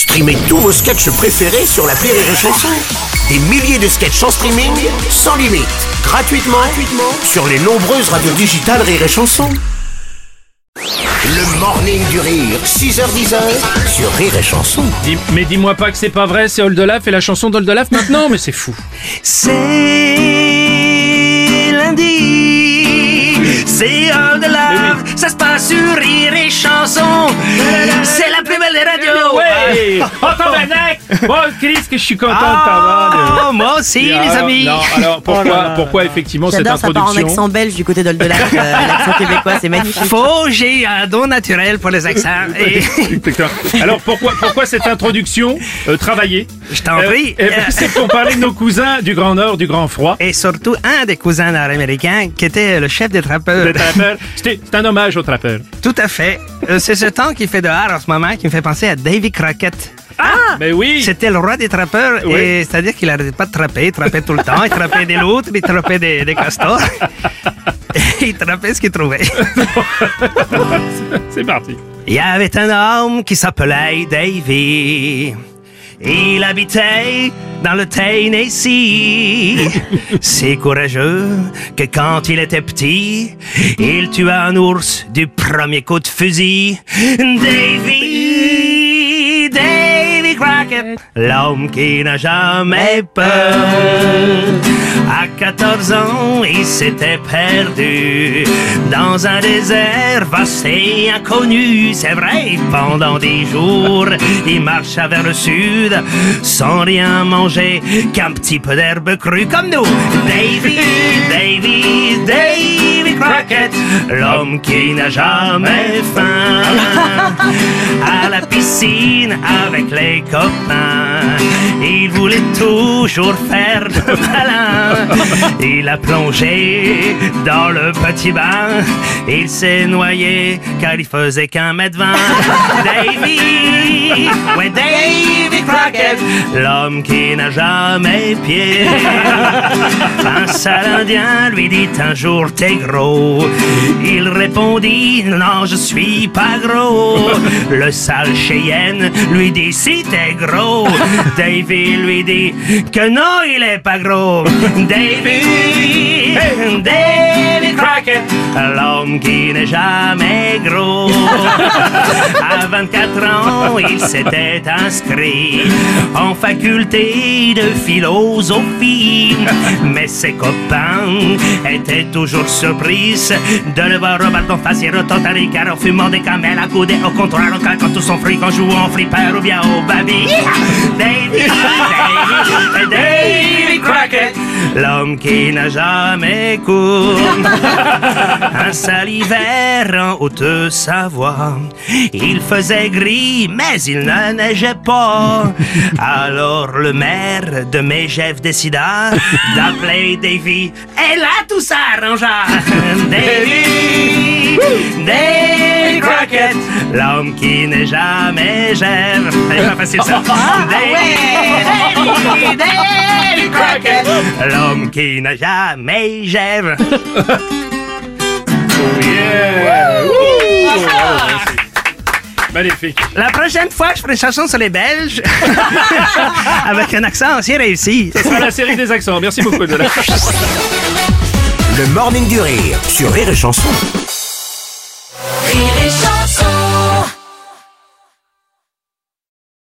Streamez tous vos sketchs préférés sur la Rire et Chanson. Des milliers de sketchs en streaming, sans limite, gratuitement, gratuitement sur les nombreuses radios digitales Rire et Chanson. Le morning du rire, 6h10 sur Rire et Chanson. Dis- mais dis-moi pas que c'est pas vrai, c'est Oldelaf et la chanson d'Oldelaf maintenant, mais c'est fou. C'est lundi, c'est Mais ça se passe sur Rire et Chanson. C'est la plus belle des radios. Ouais Oh tabarnak Bon, Chris, que je suis content de t'avoir. Oh, de- moi aussi, Et les alors, amis. Non, alors pourquoi, pourquoi effectivement cette J'adore, ça part en introduction accent belge du côté d'Oldelaf, euh, l'accent québécois, c'est magnifique. Faux, j'ai un don naturel pour les accents. Et Alors pourquoi, pourquoi cette introduction euh, travaillée je t'en prie. Eh ben, C'est pour parler de nos cousins du Grand Nord, du Grand Froid. Et surtout un des cousins nord-américains qui était le chef des trappeurs. Le trappeur. C'était- C'est un hommage au trappeur. Tout à fait. Euh, C'est ce temps qu'il fait dehors en ce moment qui me fait penser à Davy Crockett. Ah Mais oui C'était le roi des trappeurs, Oui. et c'est-à-dire qu'il arrêtait pas de trapper, il trappait tout le temps, il trappait des loutres, il trappait des, des castors, et il trappait ce qu'il trouvait. C'est parti. Il y avait un homme qui s'appelait Davy. Il habitait dans le Tennessee. C'est courageux que quand il était petit, il tua un ours du premier coup de fusil. Davy, L'homme qui n'a jamais peur. À 14 ans, il s'était perdu dans un désert vaste et inconnu. C'est vrai, pendant des jours, il marcha vers le sud sans rien manger qu'un petit peu d'herbe crue comme nous. Davy, Davy, Davy l'homme qui n'a jamais faim. À la piscine avec les copains, il voulait toujours faire de malin. Il a plongé dans le petit bain, il s'est noyé car il faisait qu'un mètre vingt. Davy, ouais Davy l'homme qui n'a jamais pied. Un sale indien lui dit un jour t'es gros. Il répondit non je suis pas gros. Le sale Cheyenne lui dit si t'es gros. Davy lui dit que non il est pas gros. Davy, Davy l'homme qui n'est jamais gros. À 24 ans, il s'était inscrit en faculté de philosophie. Mais ses copains étaient toujours surpris de le voir rebattre en face et retenter car en fumant des camels à couder au comptoir en claquant tout son fric en jouant au flipper ou bien au baby. Crockett, l'homme qui n'a jamais cours. Un sale hiver en Haute-Savoie. Il faisait gris, mais il ne neigeait pas. Alors le maire de Mégève décida d'appeler Davy. Et là, tout s'arrangea. Davy, Davy L'homme qui n'est jamais gèvre. C'est pas facile ça. Crockett, l'homme qui n'a jamais. Yeah. Ouh. Bravo, merci. Magnifique. La prochaine fois, je ferai une chanson sur les Belges avec un accent aussi réussi. Ce sera la série des accents. Merci beaucoup de la... Le morning du rire sur Rire et Chanson. Rire et chanson.